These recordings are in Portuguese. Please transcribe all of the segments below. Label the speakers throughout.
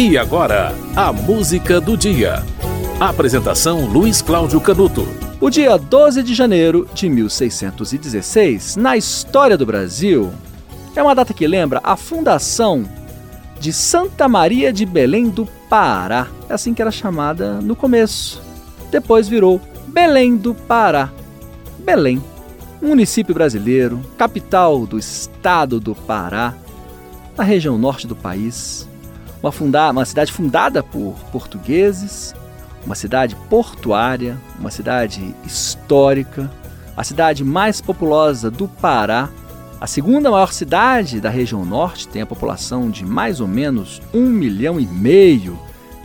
Speaker 1: E agora, a música do dia. Apresentação Luiz Cláudio Canuto.
Speaker 2: O dia 12 de janeiro de 1616, na história do Brasil, é uma data que lembra a fundação de Santa Maria de Belém do Pará. É assim que era chamada no começo. Depois virou Belém do Pará. Belém, município brasileiro, capital do estado do Pará, na região norte do país uma, funda uma cidade fundada por portugueses, uma cidade portuária, uma cidade histórica, a cidade mais populosa do Pará, a segunda maior cidade da região norte, tem a população de mais ou menos um milhão e meio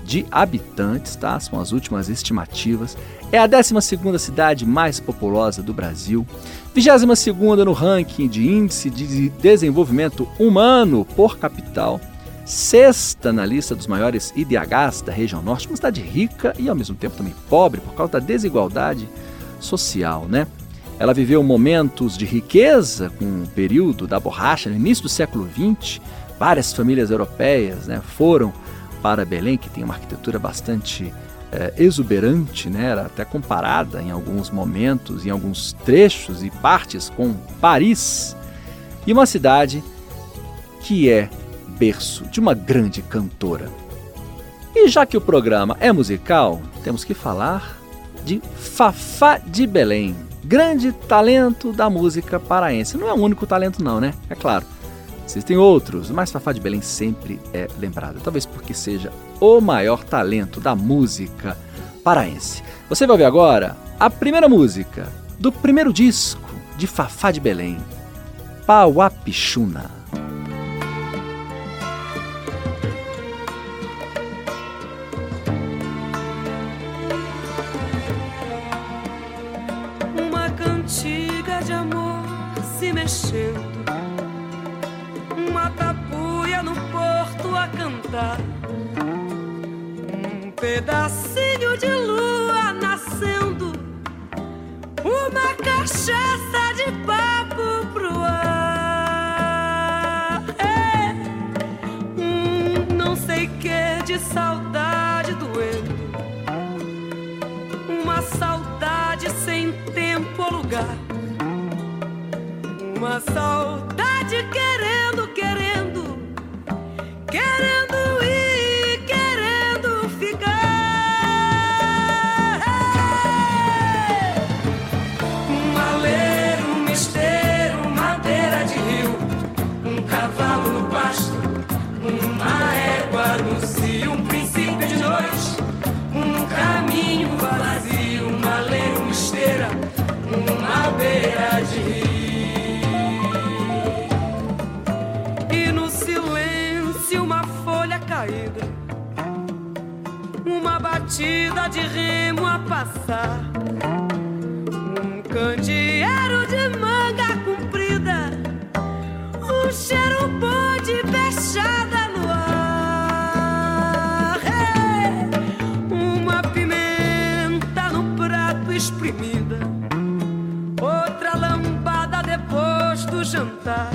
Speaker 2: de habitantes, tá? São as últimas estimativas. É a 12 cidade mais populosa do Brasil, 22 no ranking de índice de desenvolvimento humano por capital sexta na lista dos maiores IDHs da região norte, uma cidade rica e ao mesmo tempo também pobre por causa da desigualdade social, né? Ela viveu momentos de riqueza com o período da borracha no início do século XX. Várias famílias europeias né, foram para Belém, que tem uma arquitetura bastante é, exuberante, né, era até comparada em alguns momentos, em alguns trechos e partes com Paris. E uma cidade que é berço de uma grande cantora. E já que o programa é musical, temos que falar de Fafá de Belém, grande talento da música paraense. Não é o único talento, não, né? É claro. Existem outros, mas Fafá de Belém sempre é lembrado, talvez porque seja o maior talento da música paraense. Você vai ouvir agora a primeira música do primeiro disco de Fafá de Belém, Pauapixuna.
Speaker 3: Mexendo. Uma tapuia no porto a cantar. Um pedacinho de lua nascendo. Uma cachaça de papo pro ar. É. Um não sei que de saudade doendo. Uma saudade sem tempo ou lugar uma saudade querendo, caída, uma batida de remo a passar, um candeeiro de manga comprida, um cheiro bom de fechada no ar, uma pimenta no prato espremida, outra lambada depois do jantar,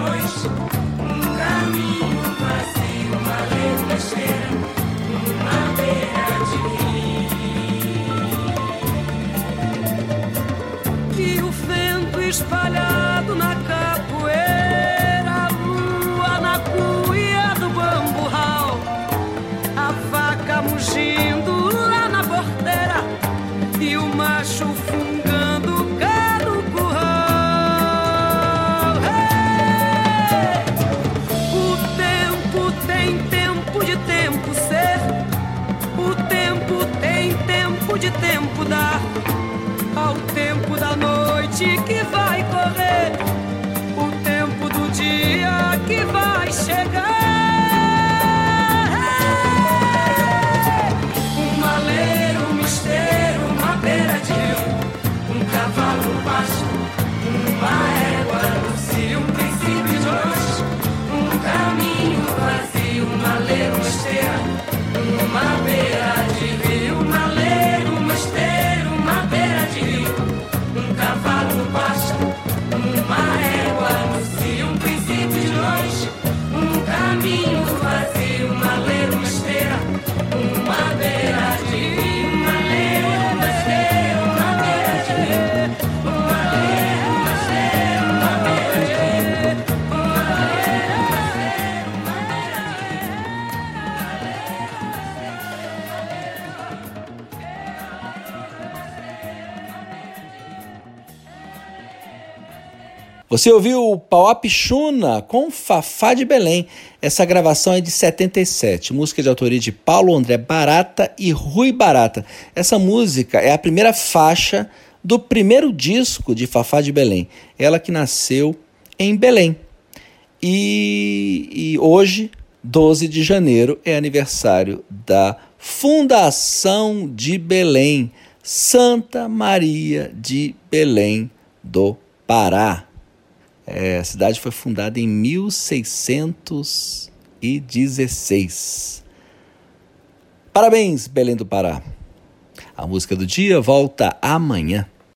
Speaker 3: um caminho vazio, uma lei, uma cheia, uma beira de espalhado na capoeira, lua na cuia do bamburral, a vaca mugindo lá na porteira e o macho fungando de tempo dar
Speaker 2: Você ouviu o Pauap Chuna com Fafá de Belém. Essa gravação é de 77, música de autoria de Paulo André Barata e Rui Barata. Essa música é a primeira faixa do primeiro disco de Fafá de Belém. Ela que nasceu em Belém. E, e hoje, 12 de janeiro, é aniversário da Fundação de Belém, Santa Maria de Belém do Pará. É, a cidade foi fundada em 1616. Parabéns, Belém do Pará. A música do dia volta amanhã.